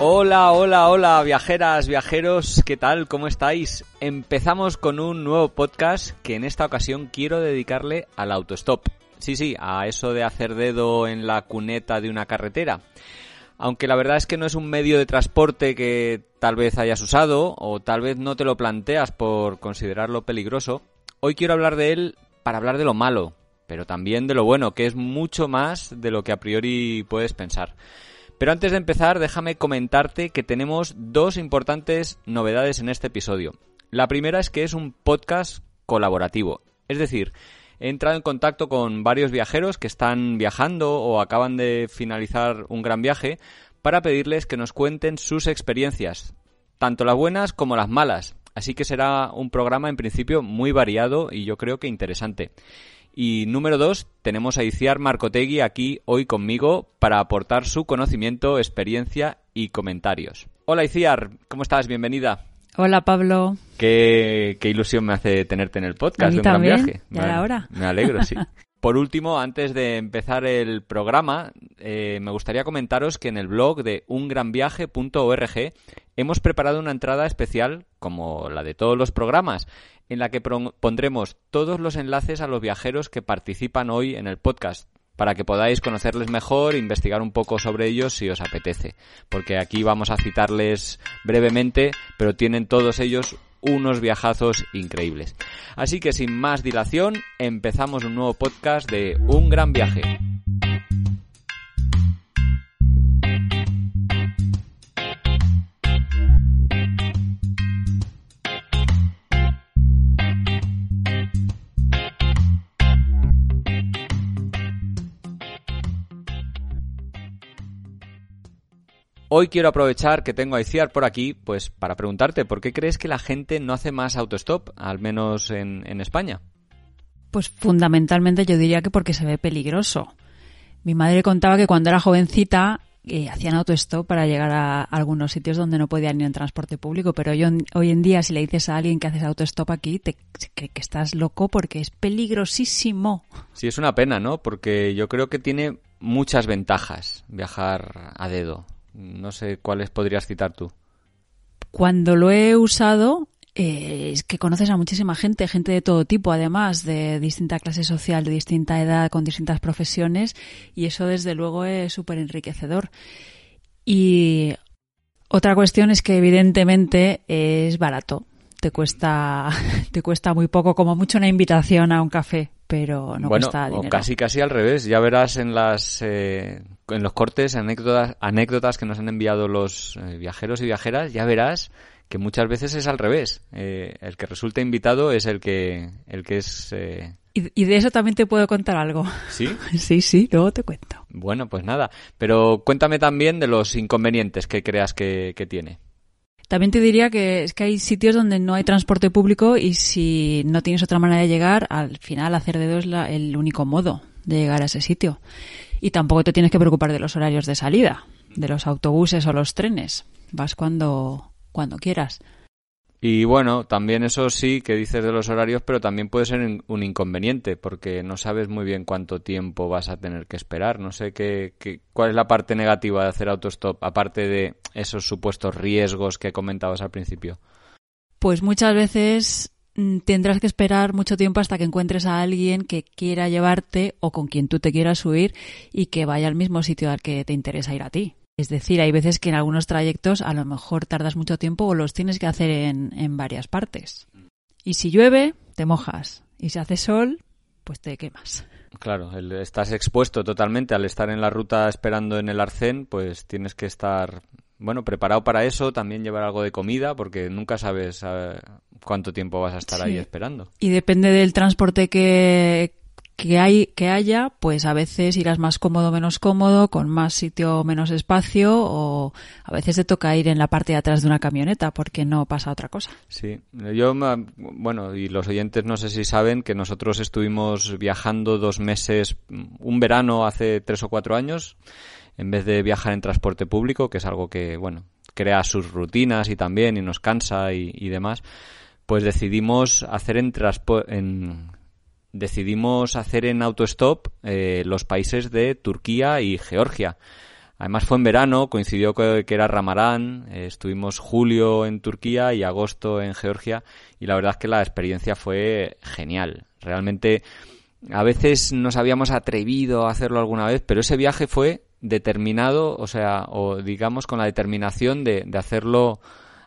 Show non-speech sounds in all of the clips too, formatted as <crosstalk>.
Hola, hola, hola, viajeras, viajeros, ¿qué tal? ¿Cómo estáis? Empezamos con un nuevo podcast que en esta ocasión quiero dedicarle al autostop. Sí, sí, a eso de hacer dedo en la cuneta de una carretera. Aunque la verdad es que no es un medio de transporte que tal vez hayas usado o tal vez no te lo planteas por considerarlo peligroso, hoy quiero hablar de él para hablar de lo malo, pero también de lo bueno, que es mucho más de lo que a priori puedes pensar. Pero antes de empezar, déjame comentarte que tenemos dos importantes novedades en este episodio. La primera es que es un podcast colaborativo. Es decir, he entrado en contacto con varios viajeros que están viajando o acaban de finalizar un gran viaje para pedirles que nos cuenten sus experiencias, tanto las buenas como las malas. Así que será un programa en principio muy variado y yo creo que interesante. Y número dos, tenemos a Iciar Marcotegui aquí hoy conmigo para aportar su conocimiento, experiencia y comentarios. Hola Iciar, ¿cómo estás? Bienvenida. Hola Pablo. Qué, qué ilusión me hace tenerte en el podcast de un gran viaje. Ya Me alegro, sí. <laughs> Por último, antes de empezar el programa, eh, me gustaría comentaros que en el blog de ungranviaje.org hemos preparado una entrada especial, como la de todos los programas, en la que pondremos todos los enlaces a los viajeros que participan hoy en el podcast para que podáis conocerles mejor e investigar un poco sobre ellos si os apetece. Porque aquí vamos a citarles brevemente, pero tienen todos ellos unos viajazos increíbles. Así que sin más dilación, empezamos un nuevo podcast de Un Gran Viaje. Hoy quiero aprovechar que tengo a Iciar por aquí, pues para preguntarte, ¿por qué crees que la gente no hace más autostop, al menos en, España? Pues fundamentalmente yo diría que porque se ve peligroso. Mi madre contaba que cuando era jovencita eh, hacían autostop para llegar a algunos sitios donde no podían ir en transporte público, pero hoy, en día si le dices a alguien que haces autostop aquí, te cree que estás loco porque es peligrosísimo. Sí, es una pena, ¿no? Porque yo creo que tiene muchas ventajas viajar a dedo. No sé cuáles podrías citar tú. Cuando lo he usado, eh, es que conoces a muchísima gente, gente de todo tipo, además, de distinta clase social, de distinta edad, con distintas profesiones, y eso desde luego es súper enriquecedor. Y otra cuestión es que evidentemente es barato. Te cuesta, <laughs> te cuesta muy poco, como mucho una invitación a un café, pero no cuesta dinero. O casi casi al revés. Ya verás en las eh, en los cortes, anécdotas, anécdotas que nos han enviado los eh, viajeros y viajeras, ya verás que muchas veces es al revés. Eh, el que resulta invitado es el que, el que es... Eh, y, de eso también te puedo contar algo. ¿Sí? <laughs> sí, sí, luego te cuento. Bueno, pues nada. Pero cuéntame también de los inconvenientes que creas que, que tiene. También te diría que es que hay sitios donde no hay transporte público y si no tienes otra manera de llegar, al final hacer dedo es la, el único modo de llegar a ese sitio y tampoco te tienes que preocupar de los horarios de salida, de los autobuses o los trenes. Vas cuando, cuando quieras. Y bueno, también eso sí que dices de los horarios, pero también puede ser un inconveniente, porque no sabes muy bien cuánto tiempo vas a tener que esperar. No sé qué, qué, cuál es la parte negativa de hacer autostop, aparte de esos supuestos riesgos que comentabas al principio. Pues muchas veces tendrás que esperar mucho tiempo hasta que encuentres a alguien que quiera llevarte o con quien tú te quieras subir y que vaya al mismo sitio al que te interesa ir a ti. Es decir, hay veces que en algunos trayectos a lo mejor tardas mucho tiempo o los tienes que hacer en, en varias partes. Y si llueve, te mojas. Y si hace sol, pues te quemas. Claro, estás expuesto totalmente al estar en la ruta esperando en el arcén, pues tienes que estar bueno, preparado para eso, también llevar algo de comida, porque nunca sabes eh, cuánto tiempo vas a estar ahí esperando. Y depende del transporte que, que hay que haya, pues a veces irás más cómodo, menos cómodo, con más sitio, menos espacio, o a veces te toca ir en la parte de atrás de una camioneta porque no pasa otra cosa. Sí, yo, bueno, y los oyentes no sé si saben que nosotros estuvimos viajando dos meses, un verano hace tres o cuatro años, en vez de viajar en transporte público, que es algo que, bueno, crea sus rutinas y también y nos cansa y, demás, pues decidimos hacer en, en decidimos hacer en autostop eh, los países de Turquía y Georgia. Además fue en verano, coincidió que, era Ramarán, eh, estuvimos julio en Turquía y agosto en Georgia y la verdad es que la experiencia fue genial. Realmente a veces nos habíamos atrevido a hacerlo alguna vez, pero ese viaje fue determinado, o sea, o digamos con la determinación de, de hacerlo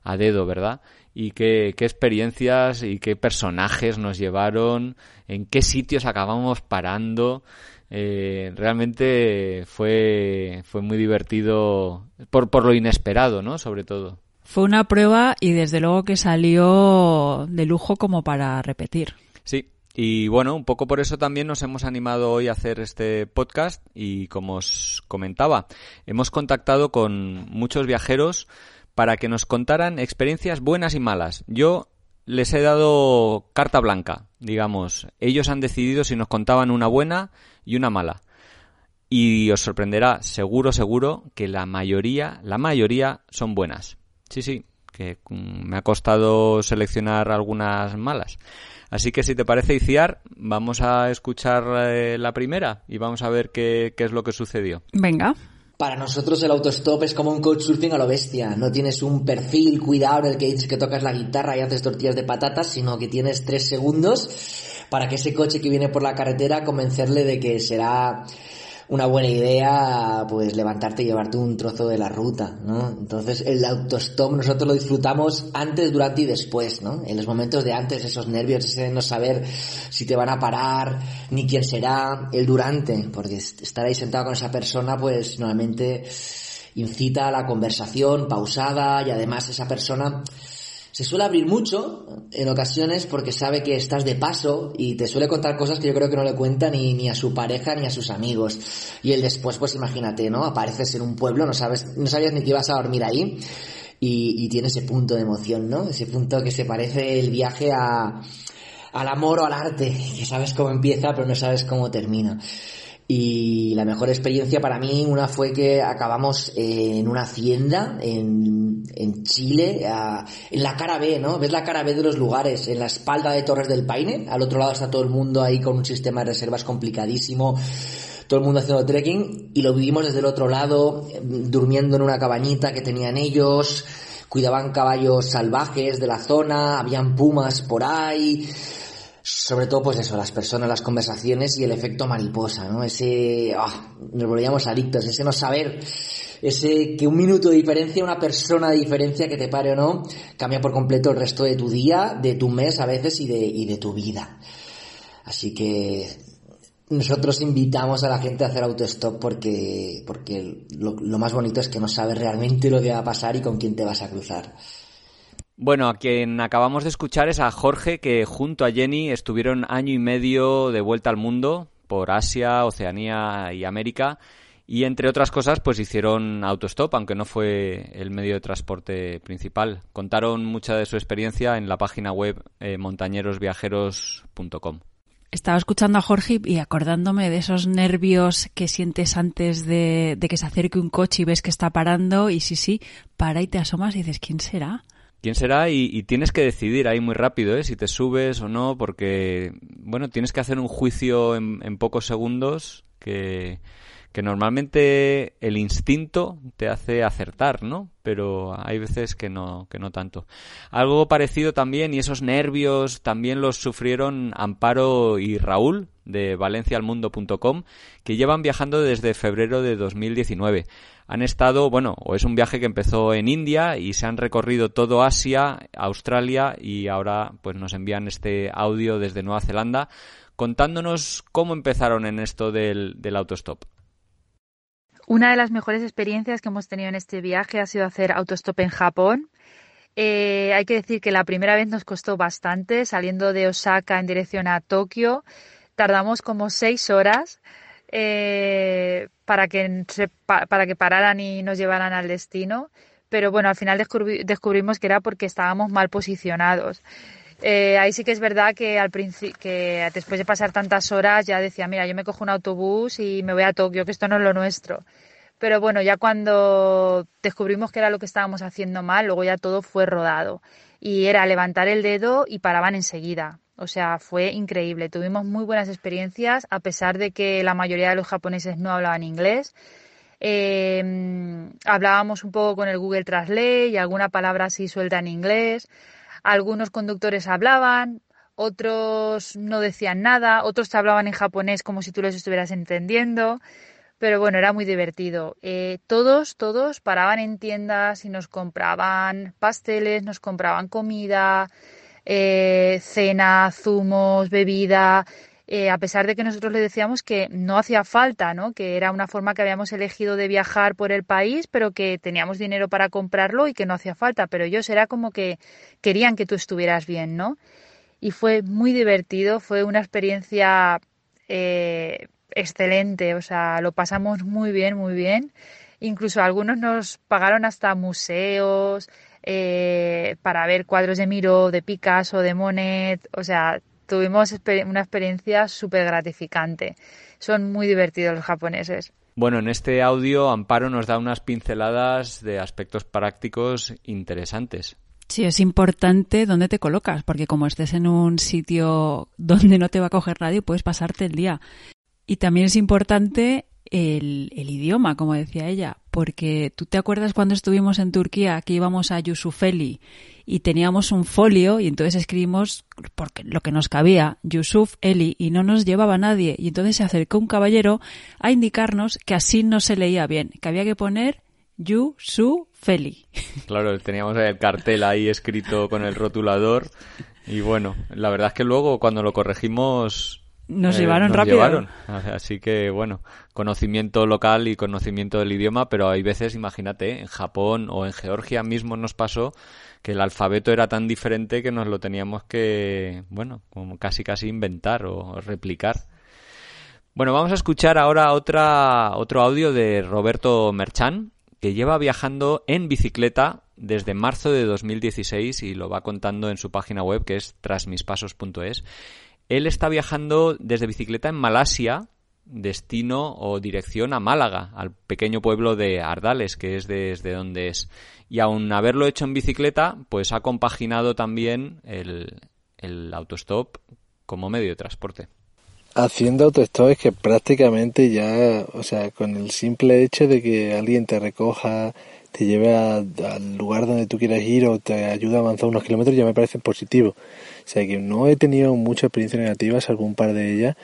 a dedo, ¿verdad? Y qué, qué, experiencias y qué personajes nos llevaron, en qué sitios acabamos parando. Eh, realmente fue, fue muy divertido por, por lo inesperado, ¿no? Sobre todo. Fue una prueba y desde luego que salió de lujo como para repetir. Sí, y bueno, un poco por eso también nos hemos animado hoy a hacer este podcast y como os comentaba, hemos contactado con muchos viajeros para que nos contaran experiencias buenas y malas. Yo les he dado carta blanca, digamos. Ellos han decidido si nos contaban una buena y una mala. Y os sorprenderá, seguro, seguro, que la mayoría, la mayoría son buenas. Sí, sí, que mm, me ha costado seleccionar algunas malas. Así que si te parece, Iciar, vamos a escuchar eh, la primera y vamos a ver qué, qué es lo que sucedió. Venga. Para nosotros el autostop es como un coach surfing a lo bestia. No tienes un perfil cuidado en el que dices que tocas la guitarra y haces tortillas de patatas, sino que tienes tres segundos para que ese coche que viene por la carretera convencerle de que será una buena idea pues levantarte y llevarte un trozo de la ruta, ¿no? Entonces el autostop nosotros lo disfrutamos antes, durante y después, ¿no? En los momentos de antes, esos nervios, ese no saber si te van a parar, ni quién será, el durante, porque estar ahí sentado con esa persona pues normalmente incita a la conversación pausada y además esa persona se suele abrir mucho en ocasiones porque sabe que estás de paso y te suele contar cosas que yo creo que no le cuenta ni, ni a su pareja ni a sus amigos. Y el después, pues imagínate, ¿no? Apareces en un pueblo, no sabes, no sabías ni que ibas a dormir ahí y, y tiene ese punto de emoción, ¿no? Ese punto que se parece el viaje a, al amor o al arte, que sabes cómo empieza pero no sabes cómo termina. Y la mejor experiencia para mí, una fue que acabamos en una hacienda en, en Chile, en la cara B, ¿no? Ves la cara B de los lugares, en la espalda de Torres del Paine, al otro lado está todo el mundo ahí con un sistema de reservas complicadísimo, todo el mundo haciendo trekking, y lo vivimos desde el otro lado, durmiendo en una cabañita que tenían ellos, cuidaban caballos salvajes de la zona, habían pumas por ahí, sobre todo pues eso, las personas, las conversaciones y el efecto mariposa, ¿no? Ese, ah, nos volvíamos adictos, ese no saber, ese que un minuto de diferencia, una persona de diferencia que te pare o no, cambia por completo el resto de tu día, de tu mes a veces y de, y de tu vida. Así que nosotros invitamos a la gente a hacer autostop porque, porque lo, lo más bonito es que no sabes realmente lo que va a pasar y con quién te vas a cruzar. Bueno, a quien acabamos de escuchar es a Jorge, que junto a Jenny estuvieron año y medio de vuelta al mundo por Asia, Oceanía y América. Y entre otras cosas, pues hicieron autostop, aunque no fue el medio de transporte principal. Contaron mucha de su experiencia en la página web eh, montañerosviajeros.com. Estaba escuchando a Jorge y acordándome de esos nervios que sientes antes de, de que se acerque un coche y ves que está parando y sí, sí, para y te asomas y dices, ¿quién será? Quién será y, tienes que decidir ahí muy rápido ¿eh? si te subes o no porque bueno tienes que hacer un juicio en, en pocos segundos que, que normalmente el instinto te hace acertar, ¿no? Pero hay veces que no, que no tanto. Algo parecido también, y esos nervios también los sufrieron Amparo y Raúl de valencialmundo.com, que llevan viajando desde febrero de 2019 han estado, bueno, o es un viaje que empezó en India y se han recorrido todo Asia, Australia y ahora pues nos envían este audio desde Nueva Zelanda contándonos cómo empezaron en esto del, del autostop. Una de las mejores experiencias que hemos tenido en este viaje ha sido hacer autostop en Japón. Eh, hay que decir que la primera vez nos costó bastante, saliendo de Osaka en dirección a Tokio tardamos como seis horas eh, para, que para que pararan y nos llevaran al destino. Pero bueno, al final descubrimos que era porque estábamos mal posicionados. Eh, ahí sí que es verdad que al que después de pasar tantas horas ya decía, mira, yo me cojo un autobús y me voy a Tokio, que esto no es lo nuestro. Pero bueno, ya cuando descubrimos que era lo que estábamos haciendo mal, luego ya todo fue rodado. Y era levantar el dedo y paraban enseguida. O sea, fue increíble. Tuvimos muy buenas experiencias, a pesar de que la mayoría de los japoneses no hablaban inglés. Eh, hablábamos un poco con el Google Translate y alguna palabra así suelta en inglés. Algunos conductores hablaban, otros no decían nada, otros te hablaban en japonés como si tú los estuvieras entendiendo. Pero bueno, era muy divertido. Eh, todos, todos paraban en tiendas y nos compraban pasteles, nos compraban comida, eh, cena, zumos, bebida. Eh, a pesar de que nosotros le decíamos que no hacía falta, ¿no? que era una forma que habíamos elegido de viajar por el país, pero que teníamos dinero para comprarlo y que no hacía falta, pero ellos era como que querían que tú estuvieras bien, ¿no? Y fue muy divertido, fue una experiencia eh, excelente, o sea, lo pasamos muy bien, muy bien. Incluso algunos nos pagaron hasta museos eh, para ver cuadros de Miro, de Picasso, de Monet, o sea, tuvimos una experiencia súper gratificante. Son muy divertidos los japoneses. Bueno, en este audio Amparo nos da unas pinceladas de aspectos prácticos interesantes. Sí, es importante dónde te colocas, porque como estés en un sitio <laughs> donde no te va a coger nadie, puedes pasarte el día. Y también es importante el, idioma, como decía ella, porque tú te acuerdas cuando estuvimos en Turquía que íbamos a Yusufeli y teníamos un folio y entonces escribimos porque lo que nos cabía, Yusuf Eli, y no nos llevaba nadie. Y entonces se acercó un caballero a indicarnos que así no se leía bien, que había que poner Yusufeli. Claro, teníamos el cartel ahí escrito con el rotulador y bueno, la verdad es que luego cuando lo corregimos nos eh, llevaron rápido. <laughs> Así que, bueno, conocimiento local y conocimiento del idioma, pero hay veces, imagínate, en Japón o en Georgia mismo nos pasó que el alfabeto era tan diferente que nos lo teníamos que, bueno, como casi casi inventar o replicar. Bueno, vamos a escuchar ahora otra, otro audio de Roberto Merchan, que lleva viajando en bicicleta desde marzo de 2016 y lo va contando en su página web que es trasmispasos.es él está viajando desde bicicleta en Malasia, destino o dirección a Málaga, al pequeño pueblo de Ardales, que es desde donde es. Y aun haberlo hecho en bicicleta, pues ha compaginado también el, el autostop como medio de transporte. Haciendo autostop es que prácticamente ya, o sea, con el simple hecho de que alguien te recoja, te lleve al lugar donde tú quieras ir o te ayude a avanzar unos kilómetros, ya me parece positivo. Sea que no he tenido muchas experiencias negativas, algún par de ellas,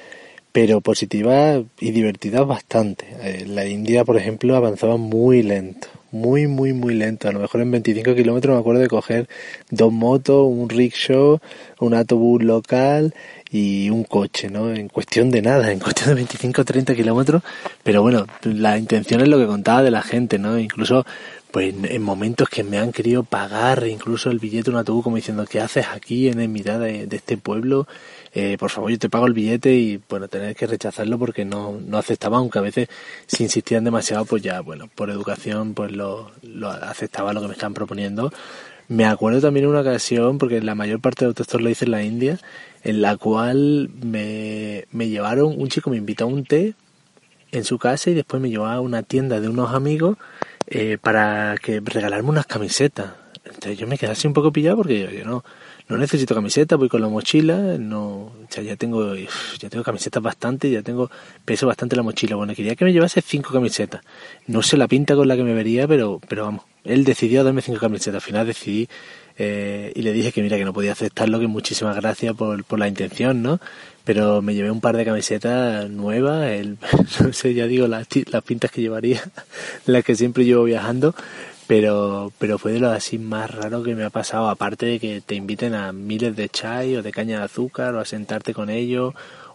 pero positivas y divertidas bastante. Eh, la India, por ejemplo, avanzaba muy lento, muy, muy, muy lento. A lo mejor en 25 kilómetros me acuerdo de coger dos motos, un rickshaw, un autobús local y un coche, ¿no? En cuestión de nada, en cuestión de 25 o 30 kilómetros, pero bueno, la intención es lo que contaba de la gente, ¿no? Incluso pues en, momentos que me han querido pagar incluso el billete un autobús como diciendo ¿qué haces aquí en mitad de, este pueblo? Eh, por favor yo te pago el billete y bueno tener que rechazarlo porque no, no aceptaba aunque a veces si insistían demasiado pues ya bueno por educación pues lo, lo aceptaba lo que me están proponiendo me acuerdo también una ocasión porque la mayor parte de autostop lo hice en la India en la cual me, me llevaron un chico me invitó a un té en su casa y después me llevó a una tienda de unos amigos eh, para que regalarme unas camisetas. Entonces yo me quedé así un poco pillado porque yo, no, no necesito camiseta, voy con la mochila, no, ya tengo, ya tengo camisetas bastante, ya tengo peso bastante la mochila. Bueno, quería que me llevase cinco camisetas. No sé la pinta con la que me vería, pero, pero vamos, él decidió darme cinco camisetas. Al final decidí eh, y le dije que mira que no podía aceptarlo, que muchísimas gracias por, por la intención, ¿no? Pero me llevé un par de camisetas nuevas, el, <laughs> no sé, ya digo, las, las pintas que llevaría, <laughs> las que siempre llevo viajando, pero, pero fue de lo así más raro que me ha pasado, aparte de que te inviten a miles de chai o de caña de azúcar o a sentarte con ellos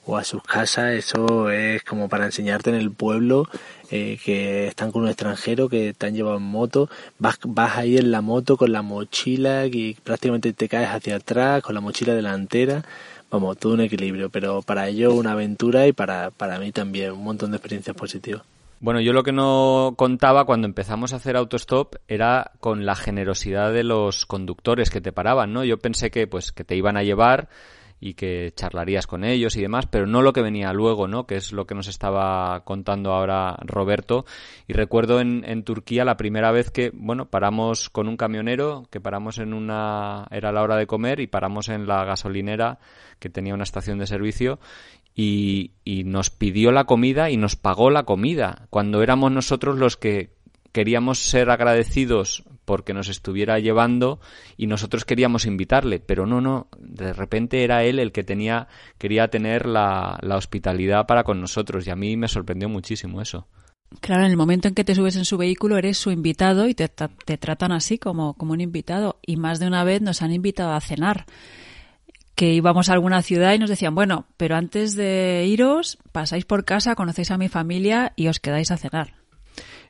o a sus casas, eso es como para enseñarte en el pueblo eh, que están con un extranjero que te han llevado en moto, vas, vas ahí en la moto con la mochila y prácticamente te caes hacia atrás con la mochila delantera, vamos, todo un equilibrio, pero para ello una aventura y para, para mí también un montón de experiencias positivas. Bueno, yo lo que no contaba cuando empezamos a hacer autostop era con la generosidad de los conductores que te paraban, ¿no? Yo pensé que pues que te iban a llevar y que charlarías con ellos y demás, pero no lo que venía luego, ¿no? Que es lo que nos estaba contando ahora Roberto. Y recuerdo en, en Turquía la primera vez que, bueno, paramos con un camionero, que paramos en una, era la hora de comer y paramos en la gasolinera que tenía una estación de servicio y, y nos pidió la comida y nos pagó la comida, cuando éramos nosotros los que queríamos ser agradecidos porque nos estuviera llevando y nosotros queríamos invitarle, pero no, no, de repente era él el que tenía, quería tener la, la hospitalidad para con nosotros y a mí me sorprendió muchísimo eso. Claro, en el momento en que te subes en su vehículo eres su invitado y te, te tratan así como, como un invitado. Y más de una vez nos han invitado a cenar que íbamos a alguna ciudad y nos decían, bueno, pero antes de iros, pasáis por casa, conocéis a mi familia y os quedáis a cenar.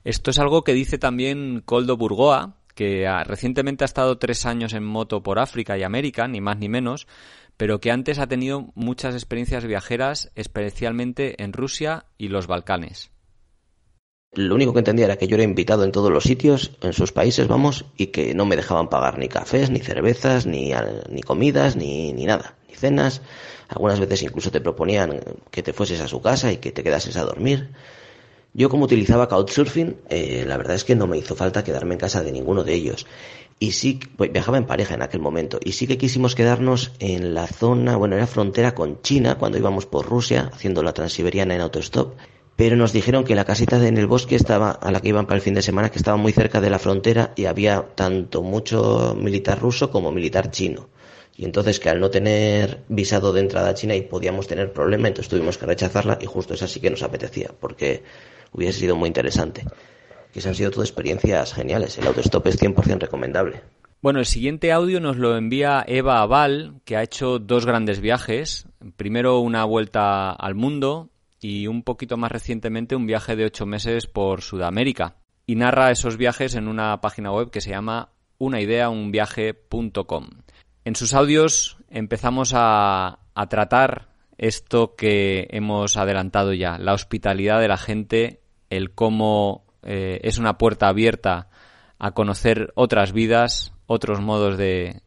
Esto es algo que dice también Coldo Burgoa, que recientemente ha estado tres años en moto por África y América, ni más ni menos, pero que antes ha tenido muchas experiencias viajeras, especialmente en Rusia y los Balcanes. Lo único que entendía era que yo era invitado en todos los sitios, en sus países, vamos, y que no me dejaban pagar ni cafés, ni cervezas, ni, ni comidas, ni, ni nada, ni cenas. Algunas veces incluso te proponían que te fueses a su casa y que te quedases a dormir. Yo como utilizaba Couchsurfing, eh, la verdad es que no me hizo falta quedarme en casa de ninguno de ellos. Y sí, pues, viajaba en pareja en aquel momento. Y sí que quisimos quedarnos en la zona, bueno, era frontera con China, cuando íbamos por Rusia, haciendo la transiberiana en autostop. Pero nos dijeron que la casita en el bosque estaba, a la que iban para el fin de semana, que estaba muy cerca de la frontera y había tanto mucho militar ruso como militar chino. Y entonces que al no tener visado de entrada a China y podíamos tener problema, entonces tuvimos que rechazarla y justo esa sí que nos apetecía, porque hubiese sido muy interesante. Que se han sido todas experiencias geniales. El autostop es 100% recomendable. Bueno, el siguiente audio nos lo envía Eva Aval, que ha hecho dos grandes viajes. Primero una vuelta al mundo y un poquito más recientemente un viaje de ocho meses por Sudamérica. Y narra esos viajes en una página web que se llama unaideaunviaje.com. En sus audios empezamos a, a tratar esto que hemos adelantado ya, la hospitalidad de la gente, el cómo eh, es una puerta abierta a conocer otras vidas, otros modos de,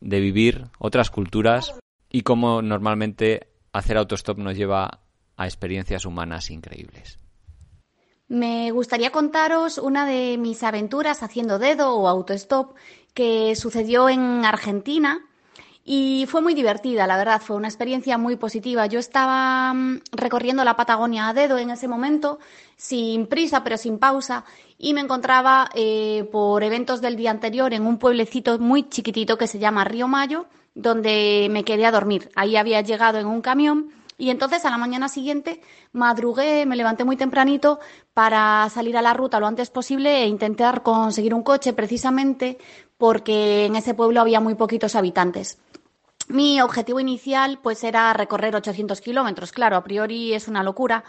de vivir, otras culturas y cómo normalmente hacer autostop nos lleva a experiencias humanas increíbles. Me gustaría contaros una de mis aventuras haciendo dedo o autostop que sucedió en Argentina y fue muy divertida, la verdad, fue una experiencia muy positiva. Yo estaba mm, recorriendo la Patagonia a dedo en ese momento, sin prisa pero sin pausa, y me encontraba eh, por eventos del día anterior en un pueblecito muy chiquitito que se llama Río Mayo, donde me quedé a dormir. Ahí había llegado en un camión y entonces a la mañana siguiente madrugué, me levanté muy tempranito para salir a la ruta lo antes posible e intentar conseguir un coche precisamente porque en ese pueblo había muy poquitos habitantes. Mi objetivo inicial pues era recorrer 800 kilómetros. Claro, a priori es una locura,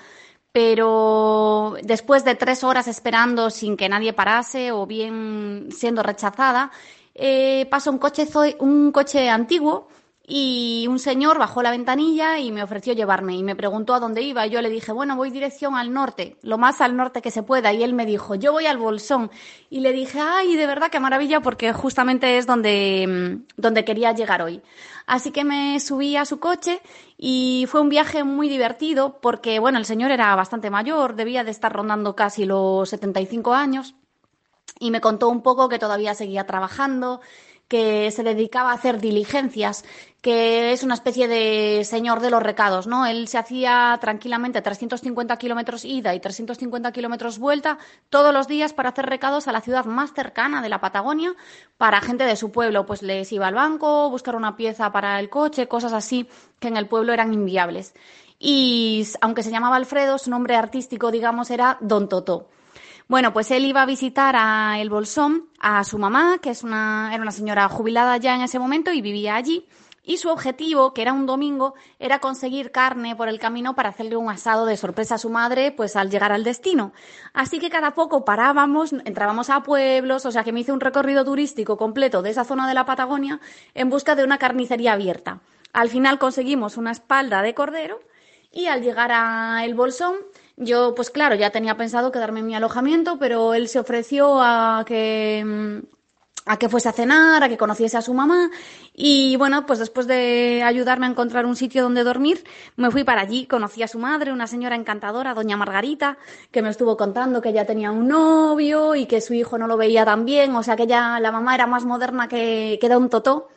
pero después de tres horas esperando sin que nadie parase o bien siendo rechazada, eh, un coche, un coche antiguo y un señor bajó la ventanilla y me ofreció llevarme y me preguntó a dónde iba. Y yo le dije, bueno, voy dirección al norte, lo más al norte que se pueda. Y él me dijo, yo voy al Bolsón. Y le dije, ay, de verdad, qué maravilla, porque justamente es donde, mm, donde quería llegar hoy. Así que me subí a su coche y fue un viaje muy divertido porque, bueno, el señor era bastante mayor, debía de estar rondando casi los 75 años y me contó un poco que todavía seguía trabajando, que se dedicaba a hacer diligencias, que es una especie de señor de los recados, ¿no? Él se hacía tranquilamente 350 kilómetros ida y 350 kilómetros vuelta todos los días para hacer recados a la ciudad más cercana de la Patagonia para gente de su pueblo. Pues les iba al banco, buscar una pieza para el coche, cosas así que en el pueblo eran inviables. Y aunque se llamaba Alfredo, su nombre artístico, digamos, era Don Toto. Bueno, pues él iba a visitar a El Bolsón, a su mamá, que es una, era una señora jubilada ya en ese momento y vivía allí. y su objetivo, que era un domingo, era conseguir carne por el camino para hacerle un asado de sorpresa a su madre, pues al llegar al destino. Así que cada poco parábamos, entrábamos a pueblos, o sea que me hice un recorrido turístico completo de esa zona de la Patagonia en busca de una carnicería abierta. Al final conseguimos una espalda de cordero y al llegar a El Bolsón, yo, pues claro, ya tenía pensado quedarme en mi alojamiento, pero él se ofreció a que mm, a que fuese a cenar, a que conociese a su mamá. Y bueno, pues después de ayudarme a encontrar un sitio donde dormir, me fui para allí, conocí a su madre, una señora encantadora, doña Margarita, que me estuvo contando que ella tenía un novio y que su hijo no lo veía tan bien, o sea que ya la mamá era más moderna que, que Don Totó.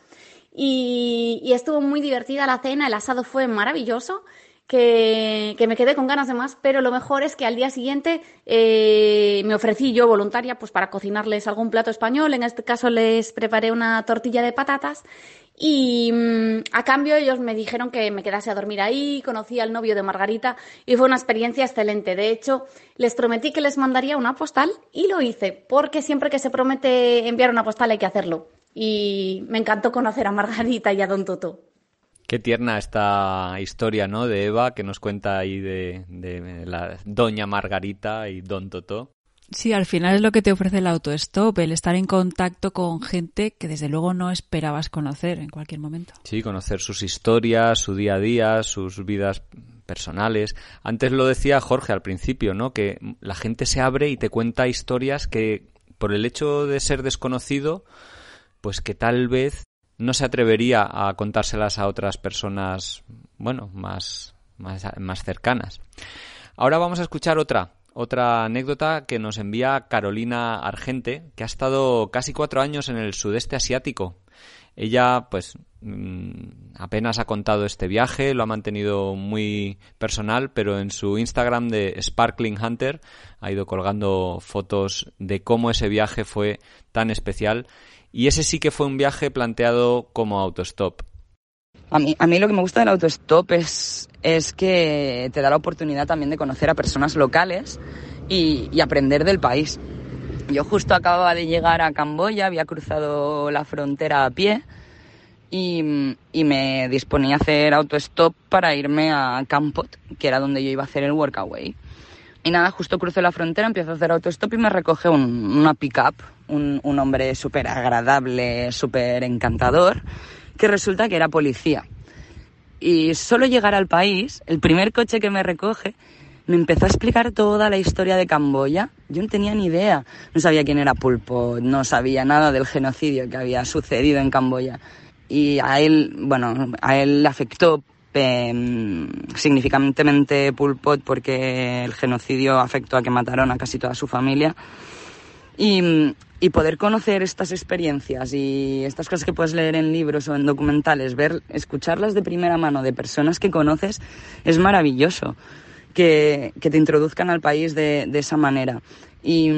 Y estuvo muy divertida la cena, el asado fue maravilloso que, me quedé con ganas de más, pero lo mejor es que al día siguiente eh, me ofrecí yo voluntaria pues para cocinarles algún plato español. En este caso les preparé una tortilla de patatas y mm, a cambio ellos me dijeron que me quedase a dormir ahí, conocí al novio de Margarita y fue una experiencia excelente. De hecho, les prometí que les mandaría una postal y lo hice, porque siempre que se promete enviar una postal hay que hacerlo. Y me encantó conocer a Margarita y a Don Toto. Qué tierna esta historia, ¿no? De Eva que nos cuenta ahí de, la doña Margarita y don Toto. Sí, al final es lo que te ofrece el autostop, el estar en contacto con gente que desde luego no esperabas conocer en cualquier momento. Sí, conocer sus historias, su día a día, sus vidas personales. Antes lo decía Jorge al principio, ¿no? Que la gente se abre y te cuenta historias que por el hecho de ser desconocido, pues que tal vez no se atrevería a contárselas a otras personas, bueno, más, más, cercanas. Ahora vamos a escuchar otra, otra anécdota que nos envía Carolina Argente, que ha estado casi cuatro años en el sudeste asiático. Ella, pues, mm, apenas ha contado este viaje, lo ha mantenido muy personal, pero en su Instagram de Sparkling Hunter ha ido colgando fotos de cómo ese viaje fue tan especial y ese sí que fue un viaje planteado como autostop. A mí, a mí lo que me gusta del autostop es, es que te da la oportunidad también de conocer a personas locales y, y aprender del país. Yo justo acababa de llegar a Camboya, había cruzado la frontera a pie y, y, me disponía a hacer autostop para irme a Kampot, que era donde yo iba a hacer el workaway. Y nada, justo cruzo la frontera, empiezo a hacer autostop y me recoge un, una pick-up, un, un hombre súper agradable, súper encantador, que resulta que era policía. Y solo llegar al país, el primer coche que me recoge, me empezó a explicar toda la historia de Camboya. Yo no tenía ni idea. No sabía quién era Pulpo, no sabía nada del genocidio que había sucedido en Camboya. Y a él, bueno, a él le afectó eh, significantemente Pol Pot porque el genocidio afectó a que mataron a casi toda su familia. Y, y, poder conocer estas experiencias y estas cosas que puedes leer en libros o en documentales, ver, escucharlas de primera mano de personas que conoces, es maravilloso que, que te introduzcan al país de, de esa manera. Y,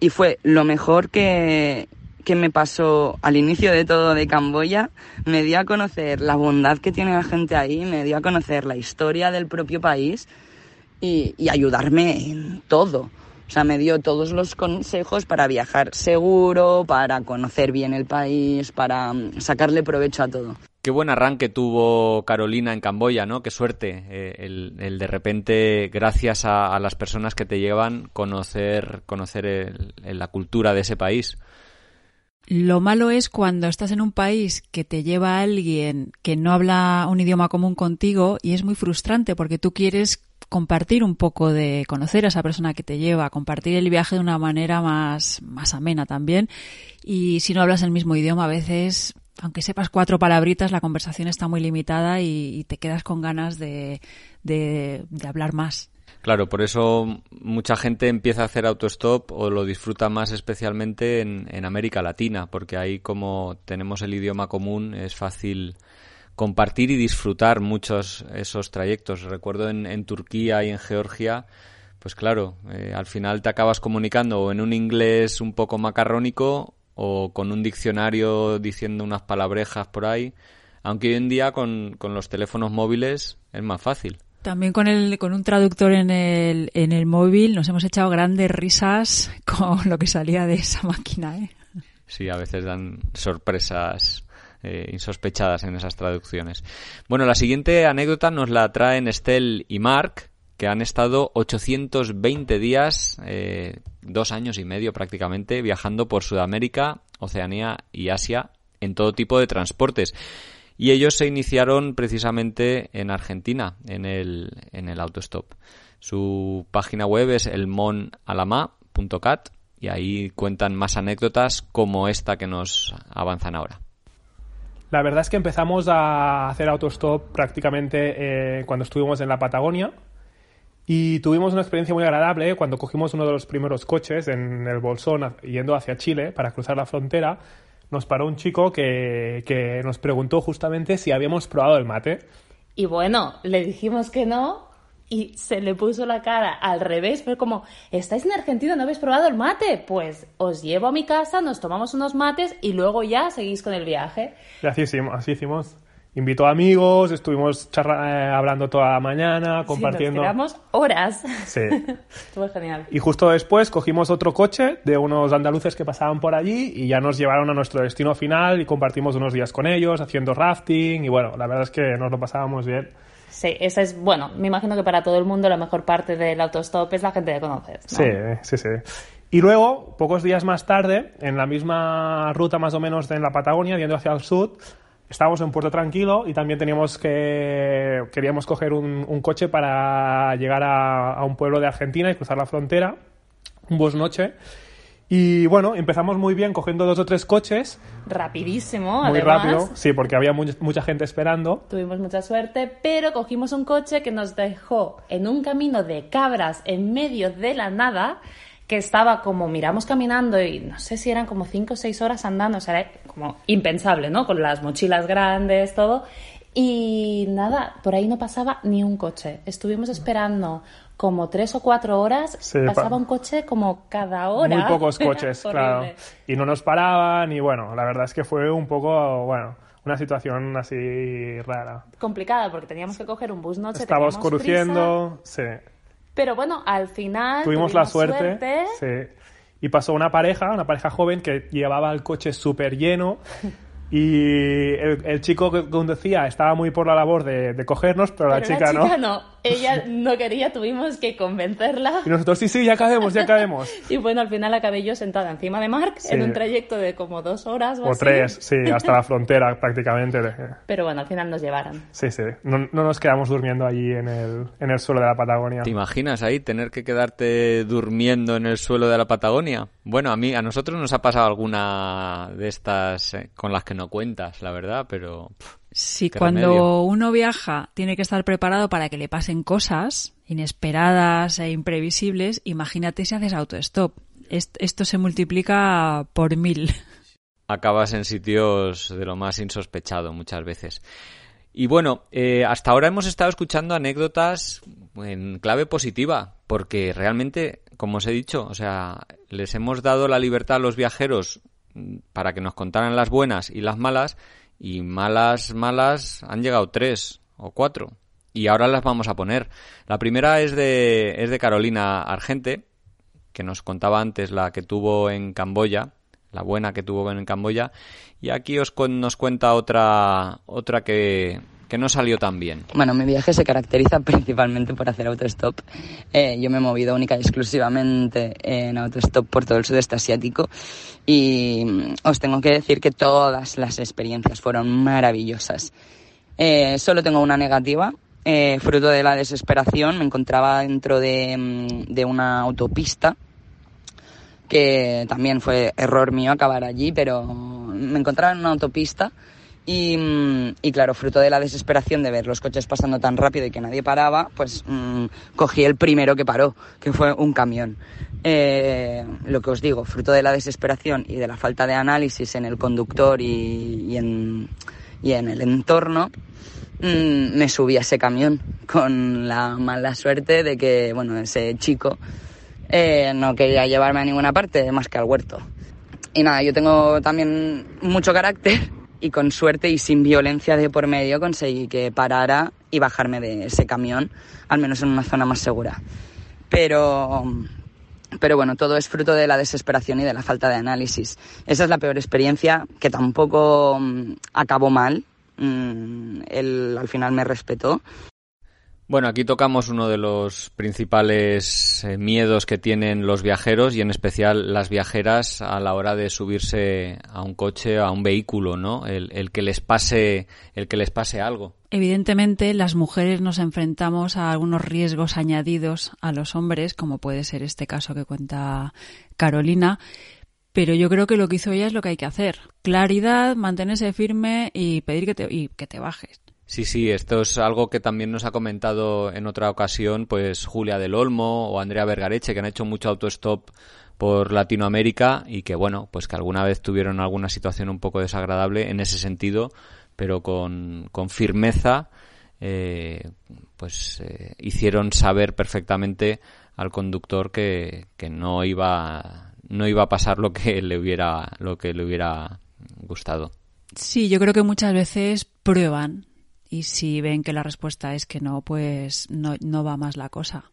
y fue lo mejor que, que me pasó al inicio de todo de Camboya, me dio a conocer la bondad que tiene la gente ahí, me dio a conocer la historia del propio país y, ayudarme en todo. O sea, me dio todos los consejos para viajar seguro, para conocer bien el país, para mm, sacarle provecho a todo. Qué buen arranque tuvo Carolina en Camboya, ¿no? Qué suerte eh, el, de repente, gracias a, las personas que te llevan, conocer, conocer la cultura de ese país. Lo malo es cuando estás en un país que te lleva alguien que no habla un idioma común contigo y es muy frustrante porque tú quieres compartir un poco de conocer a esa persona que te lleva, compartir el viaje de una manera más, más amena también. Y si no hablas el mismo idioma, a veces, aunque sepas cuatro palabritas, la conversación está muy limitada y, te quedas con ganas de, de hablar más. Claro, por eso mucha gente empieza a hacer autostop o lo disfruta más especialmente en, América Latina, porque ahí como tenemos el idioma común es fácil compartir y disfrutar muchos esos trayectos. Recuerdo en, Turquía y en Georgia, pues claro, eh, al final te acabas comunicando o en un inglés un poco macarrónico o con un diccionario diciendo unas palabrejas por ahí, aunque hoy en día con los teléfonos móviles es más fácil. También con el con un traductor en el, en el móvil nos hemos echado grandes risas <laughs> con lo que salía de esa máquina, ¿eh? Sí, a veces dan sorpresas eh, insospechadas en esas traducciones. Bueno, la siguiente anécdota nos la traen Estel y Mark, que han estado 820 días, eh, dos años y medio prácticamente, viajando por Sudamérica, Oceanía y Asia en todo tipo de transportes. Y ellos se iniciaron precisamente en Argentina, en el, en el autostop. Su página web es elmonalama.cat y ahí cuentan más anécdotas como esta que nos avanzan ahora. La verdad es que empezamos a hacer autostop prácticamente eh, cuando estuvimos en la Patagonia, y tuvimos una experiencia muy agradable cuando cogimos uno de los primeros coches en el Bolsón yendo hacia Chile para cruzar la frontera. Nos paró un chico que, que nos preguntó justamente si habíamos probado el mate. Y bueno, le dijimos que no y se le puso la cara al revés. Fue como, ¿estáis en Argentina? ¿No habéis probado el mate? Pues os llevo a mi casa, nos tomamos unos mates y luego ya seguís con el viaje. Y así hicimos. Así hicimos invitó amigos, estuvimos charla, eh, hablando toda la mañana, compartiendo. Sí, nos horas. Sí. <laughs> Estuvo genial. Y justo después cogimos otro coche de unos andaluces que pasaban por allí y ya nos llevaron a nuestro destino final y compartimos unos días con ellos haciendo rafting y bueno, la verdad es que nos lo pasábamos bien. Sí, esa es, bueno, me imagino que para todo el mundo la mejor parte del autostop es la gente que conoces. Sí, sí, sí. Y luego, pocos días más tarde, en la misma ruta más o menos en la Patagonia, yendo hacia el sur, estábamos en Puerto Tranquilo y también teníamos que queríamos coger un, coche para llegar a, un pueblo de Argentina y cruzar la frontera, un bus noche. Y bueno, empezamos muy bien cogiendo dos o tres coches. Rapidísimo, Muy rápido, sí, porque había mucha gente esperando. Tuvimos mucha suerte, pero cogimos un coche que nos dejó en un camino de cabras en medio de la nada que estaba como miramos caminando y no sé si eran como cinco o seis horas andando, o sea, era como impensable, ¿no? Con las mochilas grandes, todo. Y nada, por ahí no pasaba ni un coche. Estuvimos esperando como tres o cuatro horas, pasaba un coche como cada hora. Muy pocos <laughs> coches, claro. Y no nos paraban y bueno, la verdad es que fue un poco, bueno, una situación así rara. Complicada porque teníamos que coger un bus noche. Estábamos conduciendo, sí. Pero bueno, al final tuvimos, la suerte, Sí. Y pasó una pareja, una pareja joven que llevaba el coche súper lleno <laughs> y el, chico que conducía estaba muy por la labor de, de cogernos, pero, la chica, la chica no. Ella no quería, tuvimos que convencerla. Y nosotros, sí, sí, ya cabemos, ya cabemos. <laughs> y bueno, al final acabé yo sentada encima de Mark en un trayecto de como dos horas o, o tres, sí, <laughs> hasta la frontera prácticamente. Pero bueno, al final nos llevaron. Sí, sí. No, no, nos quedamos durmiendo allí en el, en el suelo de la Patagonia. ¿Te imaginas ahí tener que quedarte durmiendo en el suelo de la Patagonia? Bueno, a mí, a nosotros nos ha pasado alguna de estas eh, con las que no cuentas, la verdad, pero... sí, cuando uno viaja tiene que estar preparado para que le pasen cosas inesperadas e imprevisibles, imagínate si haces autostop. Esto se multiplica por mil. Acabas en sitios de lo más insospechado muchas veces. Y bueno, eh, hasta ahora hemos estado escuchando anécdotas en clave positiva, porque realmente, como os he dicho, o sea, les hemos dado la libertad a los viajeros para que nos contaran las buenas y las malas, y malas, malas han llegado tres o cuatro. Y ahora las vamos a poner. La primera es de, es de Carolina Argente, que nos contaba antes la que tuvo en Camboya, la buena que tuvo en Camboya. Y aquí os nos cuenta otra, otra que, que no salió tan bien? Bueno, mi viaje se caracteriza <laughs> principalmente por hacer autostop. Eh, yo me he movido única y exclusivamente en autostop por todo el sudeste asiático y mm, os tengo que decir que todas las experiencias fueron maravillosas. Eh, solo tengo una negativa, eh, fruto de la desesperación. Me encontraba dentro de, mm, de una autopista que también fue error mío acabar allí, pero me encontraba en una autopista Mm, y, claro, fruto de la desesperación de ver los coches pasando tan rápido y que nadie paraba, pues mm, cogí el primero que paró, que fue un camión. Eh, lo que os digo, fruto de la desesperación y de la falta de análisis en el conductor y, en, el entorno, mm, me subí a ese camión con la mala suerte de que, bueno, ese chico eh, no quería llevarme a ninguna parte más que al huerto. Y nada, yo tengo también mucho carácter y con suerte y sin violencia de por medio conseguí que parara y bajarme de ese camión, al menos en una zona más segura. Pero Pero bueno, todo es fruto de la desesperación y de la falta de análisis. Esa es la peor experiencia, que tampoco mm, acabó mal. Mm, él al final me respetó. Bueno, aquí tocamos uno de los principales eh, miedos que tienen los viajeros y en especial las viajeras a la hora de subirse a un coche, a un vehículo, ¿no? El, el, que les pase, el que les pase algo. Evidentemente, las mujeres nos enfrentamos a algunos riesgos añadidos a los hombres, como puede ser este caso que cuenta Carolina. Pero yo creo que lo que hizo ella es lo que hay que hacer. Claridad, mantenerse firme y pedir que te, y que te bajes. Sí, sí, esto es algo que también nos ha comentado en otra ocasión, pues Julia del Olmo o Andrea Vergareche, que han hecho mucho autostop por Latinoamérica y que, bueno, pues que alguna vez tuvieron alguna situación un poco desagradable en ese sentido, pero con, firmeza, eh, pues eh, hicieron saber perfectamente al conductor que, que no iba no iba a pasar lo que le hubiera lo que le hubiera gustado. Sí, yo creo que muchas veces prueban y si ven que la respuesta es que no, pues no, no va más la cosa.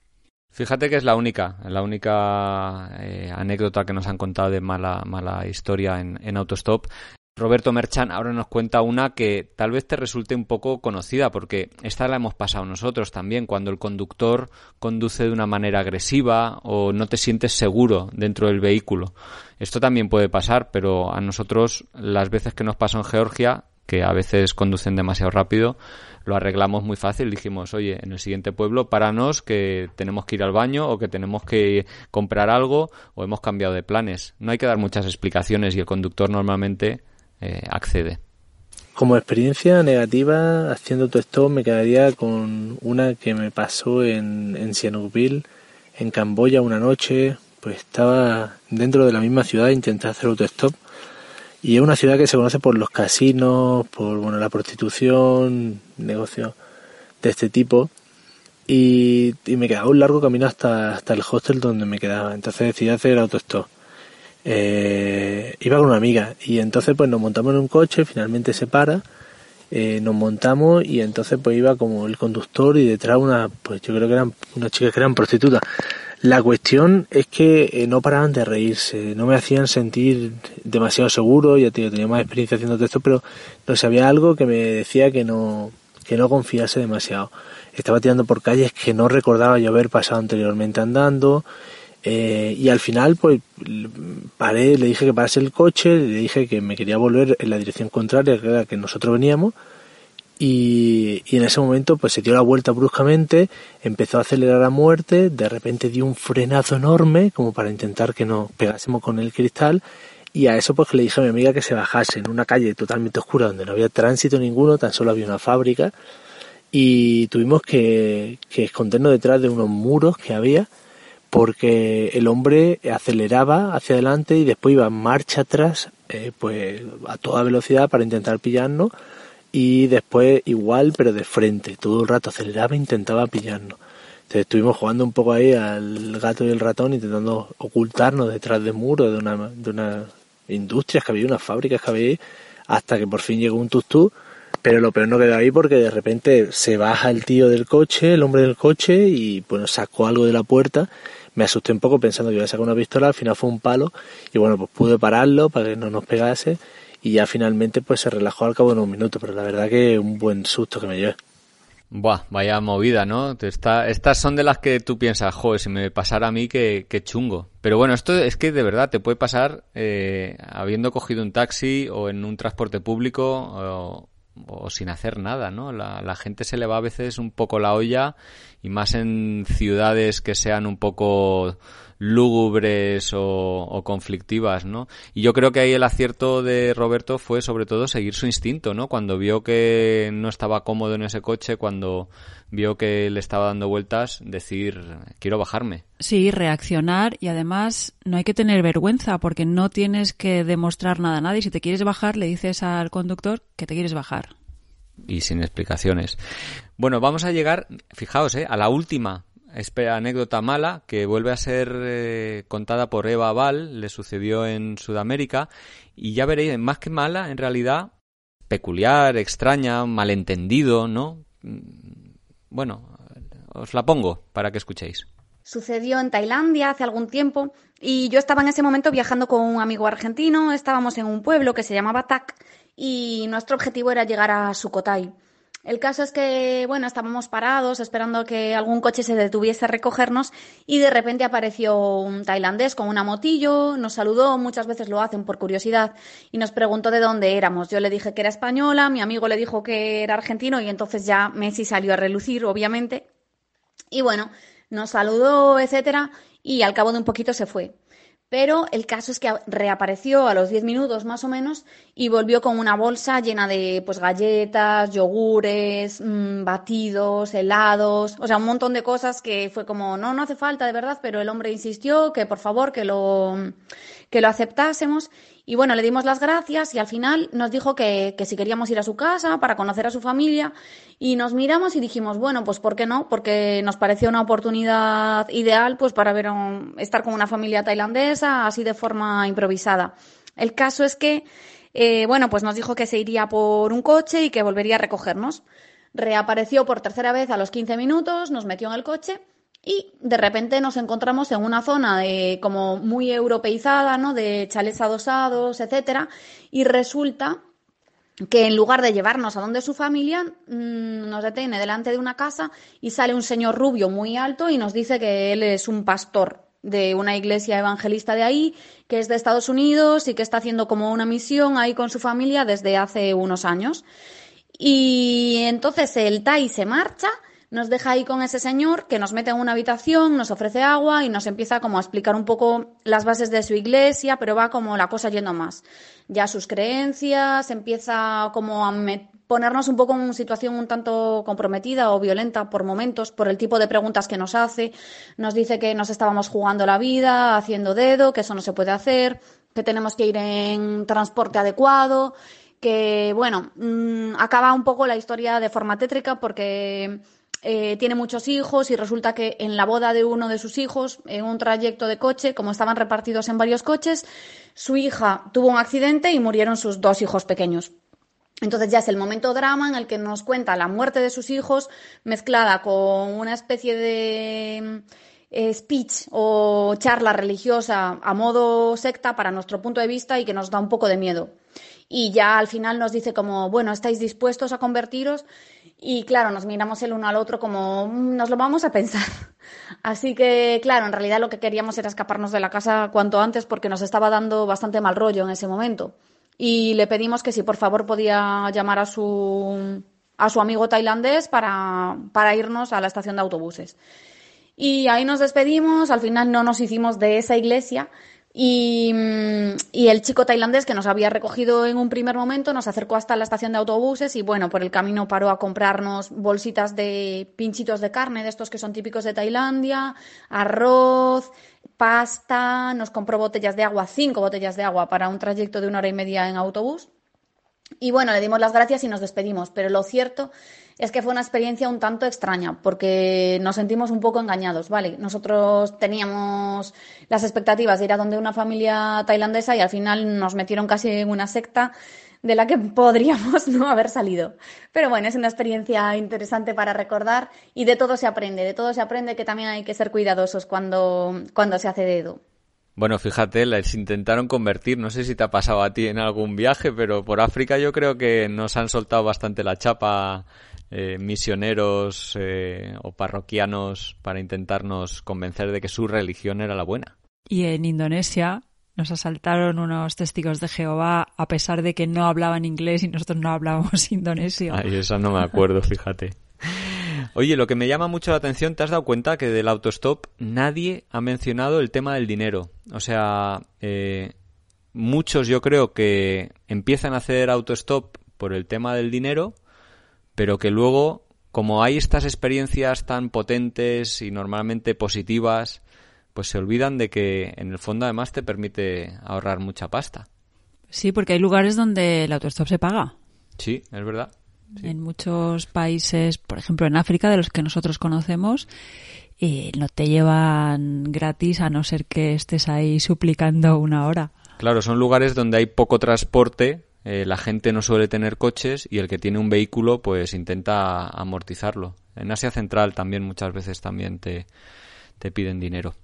Fíjate que es la única, la única eh, anécdota que nos han contado de mala, mala historia en, en Autostop. Roberto Merchan ahora nos cuenta una que tal vez te resulte un poco conocida, porque esta la hemos pasado nosotros también, cuando el conductor conduce de una manera agresiva o no te sientes seguro dentro del vehículo. Esto también puede pasar, pero a nosotros las veces que nos pasó en Georgia que a veces conducen demasiado rápido, lo arreglamos muy fácil. Dijimos, oye, en el siguiente pueblo, paranos que tenemos que ir al baño o que tenemos que comprar algo o hemos cambiado de planes. No hay que dar muchas explicaciones y el conductor normalmente eh, accede. Como experiencia negativa, haciendo todo esto, me quedaría con una que me pasó en, en Sihanoukville, en Camboya, una noche. Pues estaba dentro de la misma ciudad, intenté hacer autostop y es una ciudad que se conoce por los casinos, por bueno, la prostitución, negocios de este tipo. Y, me quedaba un largo camino hasta, hasta el hostel donde me quedaba. Entonces decidí hacer autostop. Eh, iba con una amiga y entonces pues nos montamos en un coche, finalmente se para, eh, nos montamos y entonces pues iba como el conductor y detrás una, pues yo creo que eran unas chicas que eran prostitutas. La cuestión es que eh, no paraban de reírse, no me hacían sentir demasiado seguro, ya tenía más experiencia haciendo esto, pero no sé, había algo que me decía que no, que no confiase demasiado. Estaba tirando por calles que no recordaba yo haber pasado anteriormente andando, eh, y al final, pues paré, le dije que parase el coche, le dije que me quería volver en la dirección contraria, que era que nosotros veníamos, y, en ese momento pues se dio la vuelta bruscamente, empezó a acelerar a muerte, de repente dio un frenazo enorme como para intentar que nos pegásemos con el cristal y a eso pues le dije a mi amiga que se bajase en una calle totalmente oscura donde no había tránsito ninguno, tan solo había una fábrica y tuvimos que, escondernos detrás de unos muros que había porque el hombre aceleraba hacia adelante y después iba marcha atrás eh, pues a toda velocidad para intentar pillarnos y después igual pero de frente, todo el rato aceleraba e intentaba pillarnos. Entonces estuvimos jugando un poco ahí al gato y el ratón intentando ocultarnos detrás de muros de una, de una industrias que había, unas fábricas que había hasta que por fin llegó un tustú, pero lo peor no quedó ahí porque de repente se baja el tío del coche, el hombre del coche y bueno, sacó algo de la puerta me asusté un poco pensando que iba a sacar una pistola, al final fue un palo y bueno, pues pude pararlo para que no nos pegase y ya finalmente pues se relajó al cabo de unos minutos, pero la verdad que un buen susto que me llevé. Buah, vaya movida, ¿no? estas son de las que tú piensas, joder, si me pasara a mí, qué, chungo. Pero bueno, esto es que de verdad te puede pasar eh, habiendo cogido un taxi o en un transporte público o, sin hacer nada, ¿no? La, gente se le va a veces un poco la olla y más en ciudades que sean un poco lúgubres o, conflictivas, ¿no? Y yo creo que ahí el acierto de Roberto fue sobre todo seguir su instinto, ¿no? Cuando vio que no estaba cómodo en ese coche, cuando vio que le estaba dando vueltas, decir, quiero bajarme. Sí, reaccionar y además no hay que tener vergüenza porque no tienes que demostrar nada a nadie. Si te quieres bajar, le dices al conductor que te quieres bajar. Y sin explicaciones. Bueno, vamos a llegar, fijaos, ¿eh? a la última anécdota mala que vuelve a ser eh, contada por Eva Val, le sucedió en Sudamérica y ya veréis, más que mala, en realidad peculiar, extraña, malentendido, ¿no? Mm, bueno, os la pongo para que escuchéis. Sucedió en Tailandia hace algún tiempo y yo estaba en ese momento viajando con un amigo argentino, estábamos en un pueblo que se llamaba Tak y nuestro objetivo era llegar a Sukhothai. El caso es que, bueno, estábamos parados esperando que algún coche se detuviese a recogernos y de repente apareció un tailandés con una motillo, nos saludó, muchas veces lo hacen por curiosidad, y nos preguntó de dónde éramos. Yo le dije que era española, mi amigo le dijo que era argentino y entonces ya Messi salió a relucir, obviamente. Y bueno, nos saludó, etcétera, y al cabo de un poquito se fue. Pero el caso es que reapareció a los 10 minutos más o menos y volvió con una bolsa llena de pues galletas, yogures, mm, batidos, helados, o sea, un montón de cosas que fue como, no, no hace falta de verdad, pero el hombre insistió que por favor que lo, que lo aceptásemos y bueno, le dimos las gracias y al final nos dijo que, que, si queríamos ir a su casa para conocer a su familia y nos miramos y dijimos, bueno, pues ¿por qué no? Porque nos pareció una oportunidad ideal pues para ver estar con una familia tailandesa así de forma improvisada. El caso es que, eh, bueno, pues nos dijo que se iría por un coche y que volvería a recogernos. Reapareció por tercera vez a los 15 minutos, nos metió en el coche y de repente nos encontramos en una zona de como muy europeizada, ¿no? De chalets adosados, etcétera, y resulta que en lugar de llevarnos a donde su familia, mm, nos detiene delante de una casa y sale un señor rubio muy alto y nos dice que él es un pastor de una iglesia evangelista de ahí, que es de Estados Unidos y que está haciendo como una misión ahí con su familia desde hace unos años. Y entonces el Tai se marcha nos deja ahí con ese señor que nos mete en una habitación, nos ofrece agua y nos empieza como a explicar un poco las bases de su iglesia, pero va como la cosa yendo más. Ya sus creencias, empieza como a ponernos un poco en una situación un tanto comprometida o violenta por momentos, por el tipo de preguntas que nos hace. Nos dice que nos estábamos jugando la vida, haciendo dedo, que eso no se puede hacer, que tenemos que ir en transporte adecuado, que, bueno, mm, acaba un poco la historia de forma tétrica porque eh, tiene muchos hijos y resulta que en la boda de uno de sus hijos, en un trayecto de coche, como estaban repartidos en varios coches, su hija tuvo un accidente y murieron sus dos hijos pequeños. Entonces ya es el momento drama en el que nos cuenta la muerte de sus hijos mezclada con una especie de eh, speech o charla religiosa a modo secta para nuestro punto de vista y que nos da un poco de miedo. Y ya al final nos dice como, bueno, ¿estáis dispuestos a convertiros? Y claro, nos miramos el uno al otro como mm, nos lo vamos a pensar. <laughs> Así que, claro, en realidad lo que queríamos era escaparnos de la casa cuanto antes porque nos estaba dando bastante mal rollo en ese momento. Y le pedimos que si por favor podía llamar a su, a su amigo tailandés para, para irnos a la estación de autobuses. Y ahí nos despedimos, al final no nos hicimos de esa iglesia, y, el chico tailandés que nos había recogido en un primer momento nos acercó hasta la estación de autobuses y bueno, por el camino paró a comprarnos bolsitas de pinchitos de carne, de estos que son típicos de Tailandia, arroz, pasta, nos compró botellas de agua, cinco botellas de agua para un trayecto de una hora y media en autobús. Y bueno, le dimos las gracias y nos despedimos, pero lo cierto es que fue una experiencia un tanto extraña, porque nos sentimos un poco engañados, ¿vale? Nosotros teníamos las expectativas de ir a donde una familia tailandesa y al final nos metieron casi en una secta de la que <laughs> podríamos no haber salido. Pero bueno, es una experiencia interesante para recordar y de todo se aprende, de todo se aprende que también hay que ser cuidadosos cuando, cuando se hace dedo. Bueno, fíjate, les intentaron convertir, no sé si te ha pasado a ti en algún viaje, pero por África yo creo que nos han soltado bastante la chapa eh, misioneros eh, o parroquianos para intentarnos convencer de que su religión era la buena. Y en Indonesia nos asaltaron unos testigos de Jehová a pesar de que no hablaban inglés y nosotros no hablábamos <laughs> indonesio. Ay, eso no me acuerdo, fíjate. Oye, lo que me llama mucho la atención, ¿te has dado cuenta que del autostop nadie ha mencionado el tema del dinero? O sea, eh, muchos yo creo que empiezan a hacer autostop por el tema del dinero, pero que luego, como hay estas experiencias tan potentes y normalmente positivas, pues se olvidan de que en el fondo además te permite ahorrar mucha pasta. Sí, porque hay lugares donde el autostop se paga. Sí, es verdad. En muchos países, por ejemplo en África, de los que nosotros conocemos, eh, no te llevan gratis a no ser que estés ahí suplicando una hora. Claro, son lugares donde hay poco transporte eh, la gente no suele tener coches y el que tiene un vehículo pues intenta amortizarlo. En Asia Central también muchas veces también te, te piden dinero.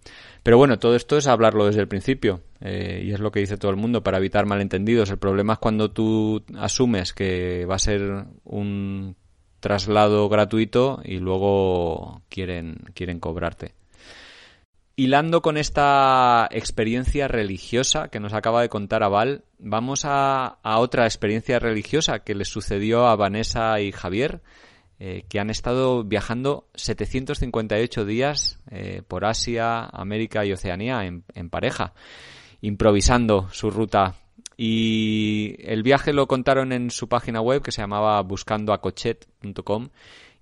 Pero bueno, todo esto es hablarlo desde el principio eh, y es lo que dice todo el mundo para evitar malentendidos. El problema es cuando tú asumes que va a ser un traslado gratuito y luego quieren, quieren cobrarte. Hilando con esta experiencia religiosa que nos acaba de contar Aval, vamos a, otra experiencia religiosa que les sucedió a Vanessa y Javier, eh, que han estado viajando 758 días eh, por Asia, América y Oceanía en, pareja, improvisando su ruta. Y el viaje lo contaron en su página web que se llamaba buscandoacochet.com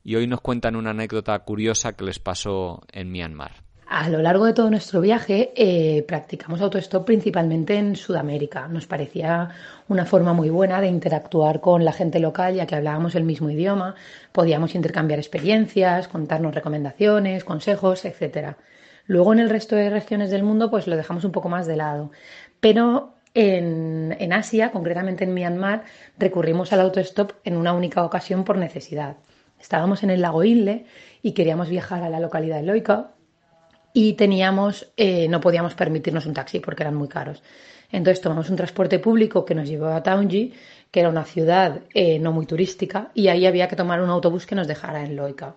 y hoy nos cuentan una anécdota curiosa que les pasó en Myanmar. A lo largo de todo nuestro viaje eh, practicamos autostop principalmente en Sudamérica. Nos parecía una forma muy buena de interactuar con la gente local ya que hablábamos el mismo idioma, podíamos intercambiar experiencias, contarnos recomendaciones, consejos, etc. Luego en el resto de regiones del mundo pues lo dejamos un poco más de lado. Pero en, en Asia, concretamente en Myanmar, recurrimos al autostop en una única ocasión por necesidad. Estábamos en el lago Inle y queríamos viajar a la localidad de Loika, y teníamos, eh, no podíamos permitirnos un taxi porque eran muy caros. Entonces tomamos un transporte público que nos llevó a Taunji, que era una ciudad eh, no muy turística, y ahí había que tomar un autobús que nos dejara en Loica.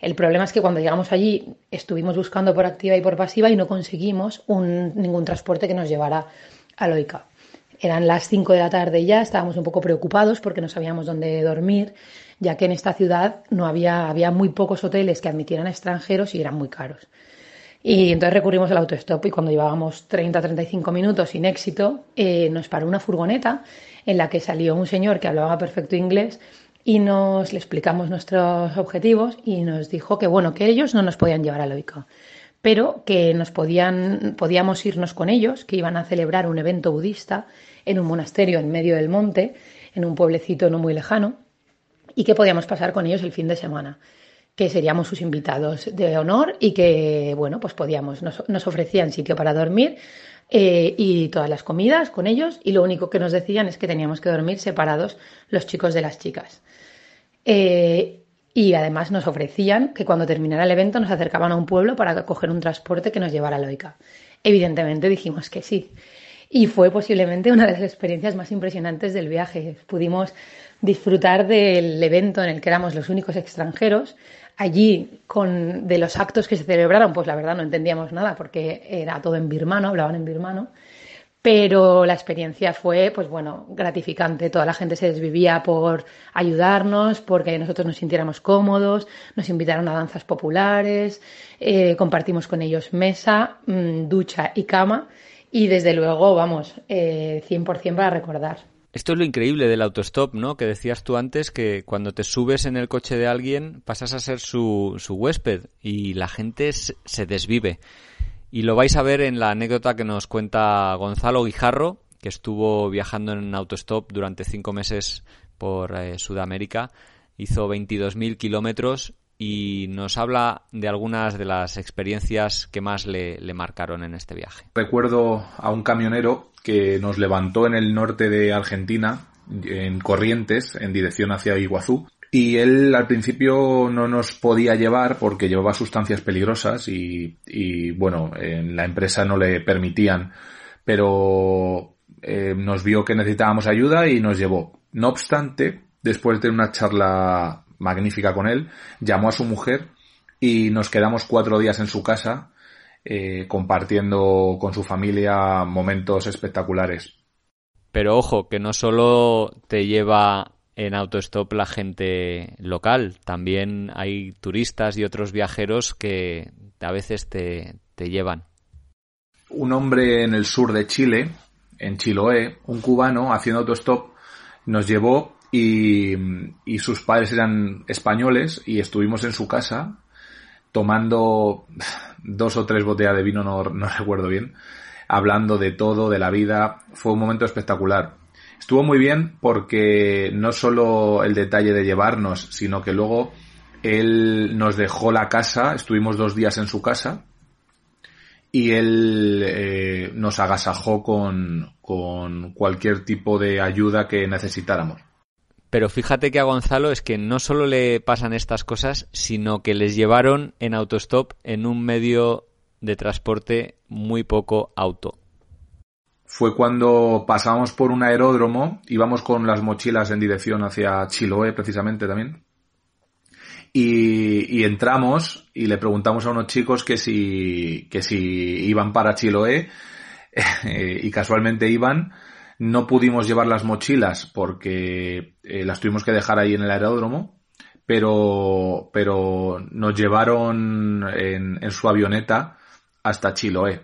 El problema es que cuando llegamos allí estuvimos buscando por activa y por pasiva y no conseguimos ningún transporte que nos llevara a Loica. Eran las 5 de la tarde ya, estábamos un poco preocupados porque no sabíamos dónde dormir, ya que en esta ciudad no había, había muy pocos hoteles que admitieran extranjeros y eran muy caros. Y entonces recurrimos al autostop y cuando llevábamos 30-35 minutos sin éxito, eh, nos paró una furgoneta en la que salió un señor que hablaba perfecto inglés y nos le explicamos nuestros objetivos y nos dijo que bueno, que ellos no nos podían llevar a Loica, pero que nos podían, podíamos irnos con ellos, que iban a celebrar un evento budista en un monasterio en medio del monte, en un pueblecito no muy lejano, y que podíamos pasar con ellos el fin de semana que seríamos sus invitados de honor y que, bueno, pues podíamos, nos, ofrecían sitio para dormir eh, y todas las comidas con ellos y lo único que nos decían es que teníamos que dormir separados los chicos de las chicas. Eh, y además nos ofrecían que cuando terminara el evento nos acercaban a un pueblo para coger un transporte que nos llevara a Loica. Evidentemente dijimos que sí. Y fue posiblemente una de las experiencias más impresionantes del viaje. Pudimos disfrutar del evento en el que éramos los únicos extranjeros, allí con de los actos que se celebraron, pues la verdad no entendíamos nada porque era todo en birmano, hablaban en birmano, pero la experiencia fue, pues bueno, gratificante. Toda la gente se desvivía por ayudarnos, porque nosotros nos sintiéramos cómodos, nos invitaron a danzas populares, eh, compartimos con ellos mesa, mm, ducha y cama, y desde luego, vamos, eh, 100% para recordar. Esto es lo increíble del autostop, ¿no? Que decías tú antes que cuando te subes en el coche de alguien pasas a ser su, su huésped y la gente se desvive. Y lo vais a ver en la anécdota que nos cuenta Gonzalo Guijarro, que estuvo viajando en autostop durante cinco meses por eh, Sudamérica. Hizo 22.000 kilómetros y nos habla de algunas de las experiencias que más le, marcaron en este viaje. Recuerdo a un camionero que nos levantó en el norte de Argentina, en Corrientes, en dirección hacia Iguazú. Y él al principio no nos podía llevar porque llevaba sustancias peligrosas y, y bueno, en la empresa no le permitían, pero eh, nos vio que necesitábamos ayuda y nos llevó. No obstante, después de una charla magnífica con él, llamó a su mujer y nos quedamos cuatro días en su casa eh, compartiendo con su familia momentos espectaculares. Pero ojo, que no solo te lleva en autostop la gente local, también hay turistas y otros viajeros que a veces te, te llevan. Un hombre en el sur de Chile, en Chiloé, un cubano haciendo autostop, nos llevó y, sus padres eran españoles y estuvimos en su casa tomando dos o tres botellas de vino, no, no <laughs> recuerdo bien, hablando de todo, de la vida. Fue un momento espectacular. Estuvo muy bien porque no solo el detalle de llevarnos, sino que luego él nos dejó la casa, estuvimos dos días en su casa y él eh, nos agasajó con, con cualquier tipo de ayuda que necesitáramos. Pero fíjate que a Gonzalo es que no solo le pasan estas cosas, sino que les llevaron en autostop en un medio de transporte muy poco auto. Fue cuando pasamos por un aeródromo, íbamos con las mochilas en dirección hacia Chiloé precisamente también. Y, y, entramos y le preguntamos a unos chicos que si, que si iban para Chiloé <laughs> y casualmente iban. No pudimos llevar las mochilas porque eh, las tuvimos que dejar ahí en el aeródromo, pero, pero nos llevaron en, en su avioneta hasta Chiloé.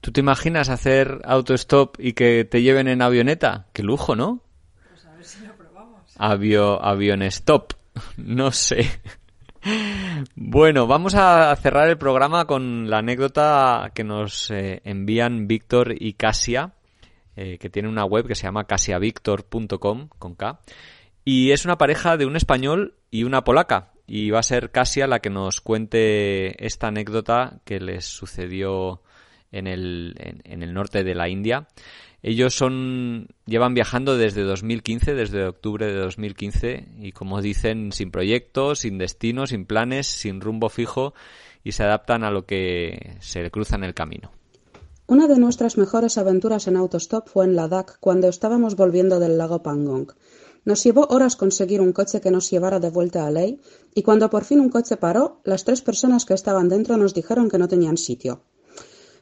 ¿Tú te imaginas hacer autostop y que te lleven en avioneta? Qué lujo, ¿no? Pues a ver si lo probamos. Avio, avionestop. <laughs> No sé. Bueno, vamos a cerrar el programa con la anécdota que nos eh, envían Víctor y Casia, eh, que tiene una web que se llama casiavictor.com con K. Y es una pareja de un español y una polaca. Y va a ser Casia la que nos cuente esta anécdota que les sucedió en el, en, el norte de la India. Ellos son llevan viajando desde 2015, desde octubre de 2015 y como dicen sin proyectos, sin destino, sin planes, sin rumbo fijo y se adaptan a lo que se cruza en el camino. Una de nuestras mejores aventuras en autostop fue en Ladakh cuando estábamos volviendo del lago Pangong. Nos llevó horas conseguir un coche que nos llevara de vuelta a Ley y cuando por fin un coche paró, las tres personas que estaban dentro nos dijeron que no tenían sitio.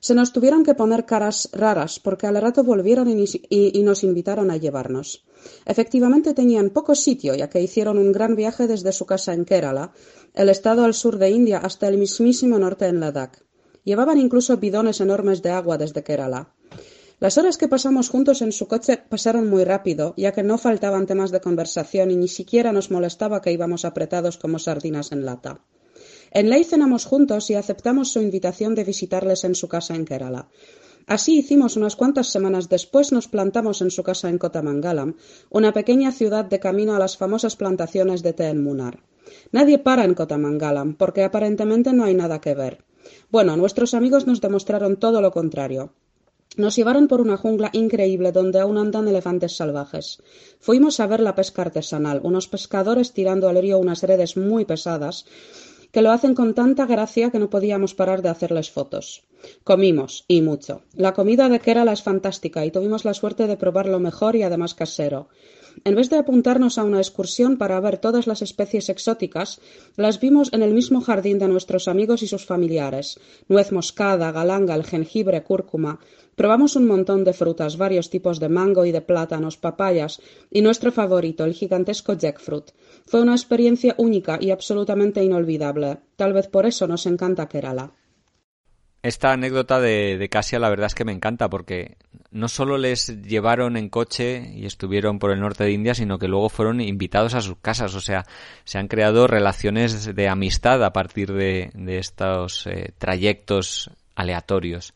Se nos tuvieron que poner caras raras porque al rato volvieron y, y, nos invitaron a llevarnos. Efectivamente tenían poco sitio ya que hicieron un gran viaje desde su casa en Kerala, el estado al sur de India, hasta el mismísimo norte en Ladakh. Llevaban incluso bidones enormes de agua desde Kerala. Las horas que pasamos juntos en su coche pasaron muy rápido, ya que no faltaban temas de conversación y ni siquiera nos molestaba que íbamos apretados como sardinas en lata. En Ley cenamos juntos y aceptamos su invitación de visitarles en su casa en Kerala. Así hicimos unas cuantas semanas después nos plantamos en su casa en Kotamangalam, una pequeña ciudad de camino a las famosas plantaciones de té en Munar. Nadie para en Kotamangalam, porque aparentemente no hay nada que ver. Bueno, nuestros amigos nos demostraron todo lo contrario. Nos llevaron por una jungla increíble donde aún andan elefantes salvajes. Fuimos a ver la pesca artesanal, unos pescadores tirando al río unas redes muy pesadas que lo hacen con tanta gracia que no podíamos parar de hacerles fotos. Comimos, y mucho. La comida de Kerala es fantástica y tuvimos la suerte de probar lo mejor y además casero. En vez de apuntarnos a una excursión para ver todas las especies exóticas, las vimos en el mismo jardín de nuestros amigos y sus familiares. Nuez moscada, galangal, jengibre, cúrcuma. Probamos un montón de frutas, varios tipos de mango y de plátanos, papayas, y nuestro favorito, el gigantesco jackfruit. Fue una experiencia única y absolutamente inolvidable. Tal vez por eso nos encanta Kerala. Esta anécdota de, de Casia la verdad es que me encanta porque no solo les llevaron en coche y estuvieron por el norte de India, sino que luego fueron invitados a sus casas. O sea, se han creado relaciones de amistad a partir de, estos eh, trayectos aleatorios.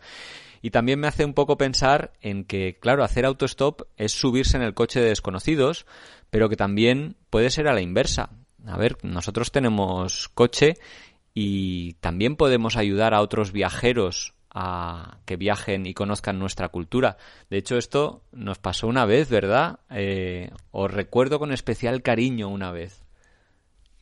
Y también me hace un poco pensar en que, claro, hacer autostop es subirse en el coche de desconocidos, pero que también puede ser a la inversa. A ver, nosotros tenemos coche y también podemos ayudar a otros viajeros a que viajen y conozcan nuestra cultura. De hecho, esto nos pasó una vez, ¿verdad? Eh, os recuerdo con especial cariño una vez.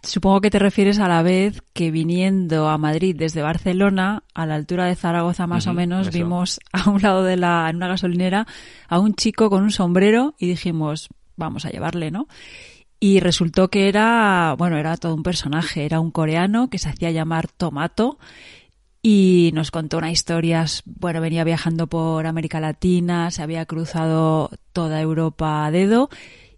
Supongo que te refieres a la vez que viniendo a Madrid desde Barcelona, a la altura de Zaragoza más uh -huh, o menos, eso. vimos a un lado de la, en una gasolinera, a un chico con un sombrero y dijimos, vamos a llevarle, ¿no? Y resultó que era, bueno, era todo un personaje, era un coreano que se hacía llamar Tomato y nos contó una historia, bueno, venía viajando por América Latina, se había cruzado toda Europa a dedo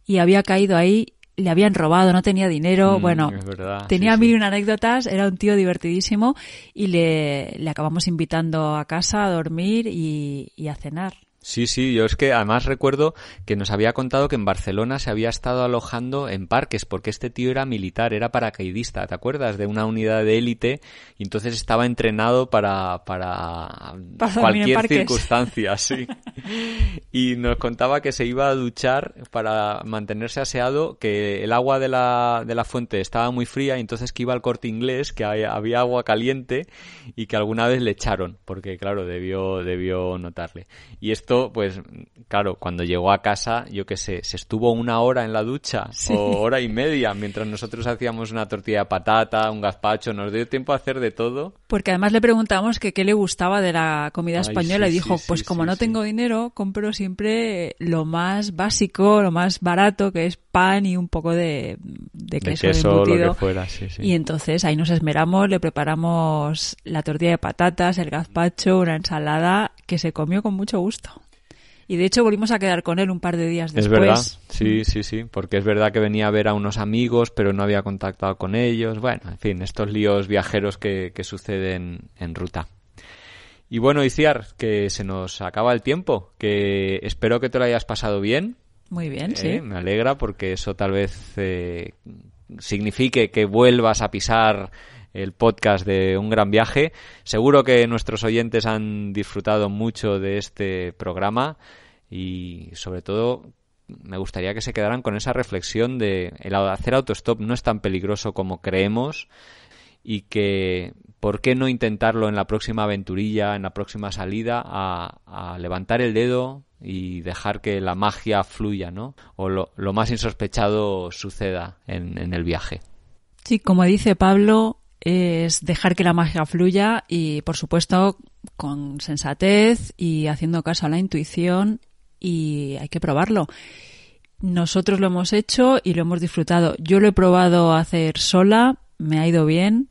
y había caído ahí, le habían robado, no tenía dinero, mm, bueno, verdad, tenía sí, mil y sí. una anécdotas, era un tío divertidísimo y le, le acabamos invitando a casa a dormir y, y a cenar. Sí, sí, yo es que además recuerdo que nos había contado que en Barcelona se había estado alojando en parques porque este tío era militar, era paracaidista, ¿te acuerdas? De una unidad de élite y entonces estaba entrenado para, para, para cualquier circunstancia, sí. <laughs> y nos contaba que se iba a duchar para mantenerse aseado, que el agua de la, de la fuente estaba muy fría y entonces que iba al corte inglés, que había agua caliente y que alguna vez le echaron porque claro, debió, debió notarle. Y esto esto, pues, claro, cuando llegó a casa, yo qué sé, se estuvo una hora en la ducha o hora y media mientras nosotros hacíamos una tortilla de patata, un gazpacho, nos dio tiempo a hacer de todo. Porque además le preguntamos que qué le gustaba de la comida Ay, española sí, y dijo, sí, pues como no tengo dinero, compro siempre lo más básico, lo más barato, que es pan y un poco de, de De queso, queso, lo embutido. que fuera. Y entonces ahí nos esmeramos, le preparamos la tortilla de patatas, el gazpacho, una ensalada que se comió con mucho gusto. Y de hecho volvimos a quedar con él un par de días Es después. verdad, sí, sí, sí, porque es verdad que venía a ver a unos amigos, pero no había contactado con ellos. Bueno, en fin, estos líos viajeros que, que suceden en ruta. Y bueno, Iciar, que se nos acaba el tiempo, que espero que te lo hayas pasado bien. Muy bien, Eh, sí. Me alegra porque eso tal vez eh, signifique que vuelvas a pisar el podcast de Un Gran Viaje. Seguro que nuestros oyentes han disfrutado mucho de este programa y sobre todo me gustaría que se quedaran con esa reflexión de el hacer autostop no es tan peligroso como creemos y que por qué no intentarlo en la próxima aventurilla, en la próxima salida, a, levantar el dedo y dejar que la magia fluya, ¿no? O lo, lo más insospechado suceda en, en el viaje. Sí, como dice Pablo, es dejar que la magia fluya y, por supuesto, con sensatez y haciendo caso a la intuición y hay que probarlo. Nosotros lo hemos hecho y lo hemos disfrutado. Yo lo he probado a hacer sola, me ha ido bien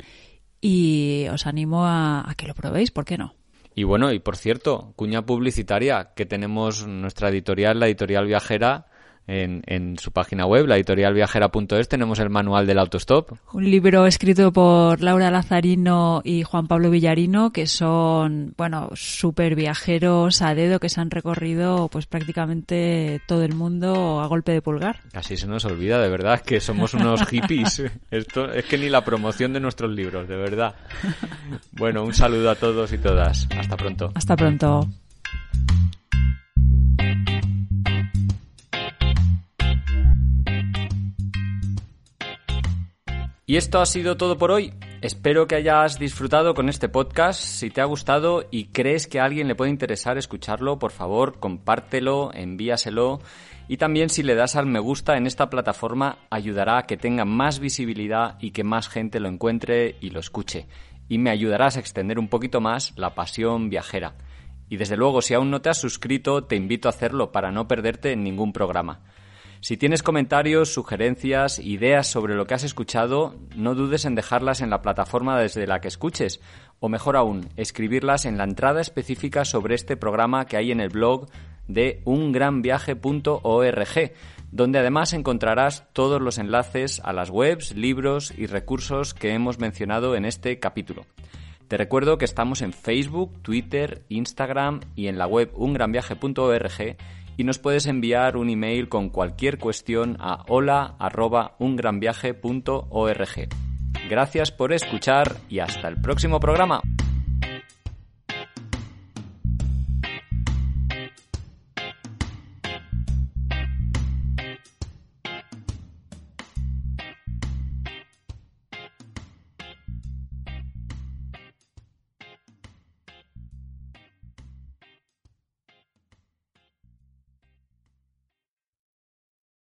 y os animo a, a que lo probéis, ¿por qué no? Y bueno, y por cierto, cuña publicitaria, que tenemos nuestra editorial, la editorial viajera, en, en su página web, la editorialviajera.es, tenemos el manual del autostop. Un libro escrito por Laura Lazarino y Juan Pablo Villarino, que son, bueno, súper viajeros a dedo que se han recorrido pues prácticamente todo el mundo a golpe de pulgar. Casi se nos olvida, de verdad, que somos unos <laughs> hippies. Esto es que ni la promoción de nuestros libros, de verdad. Bueno, un saludo a todos y todas. Hasta pronto. Hasta pronto. Y esto ha sido todo por hoy. Espero que hayas disfrutado con este podcast. Si te ha gustado y crees que a alguien le puede interesar escucharlo, por favor, compártelo, envíaselo. Y también si le das al me gusta en esta plataforma ayudará a que tenga más visibilidad y que más gente lo encuentre y lo escuche. Y me ayudarás a extender un poquito más la pasión viajera. Y desde luego, si aún no te has suscrito, te invito a hacerlo para no perderte ningún programa. Si tienes comentarios, sugerencias, ideas sobre lo que has escuchado, no dudes en dejarlas en la plataforma desde la que escuches, o mejor aún, escribirlas en la entrada específica sobre este programa que hay en el blog de ungranviaje.org, donde además encontrarás todos los enlaces a las webs, libros y recursos que hemos mencionado en este capítulo. Te recuerdo que estamos en Facebook, Twitter, Instagram y en la web ungranviaje.org y nos puedes enviar un email con cualquier cuestión a hola@ungranviaje.org. Gracias por escuchar y hasta el próximo programa.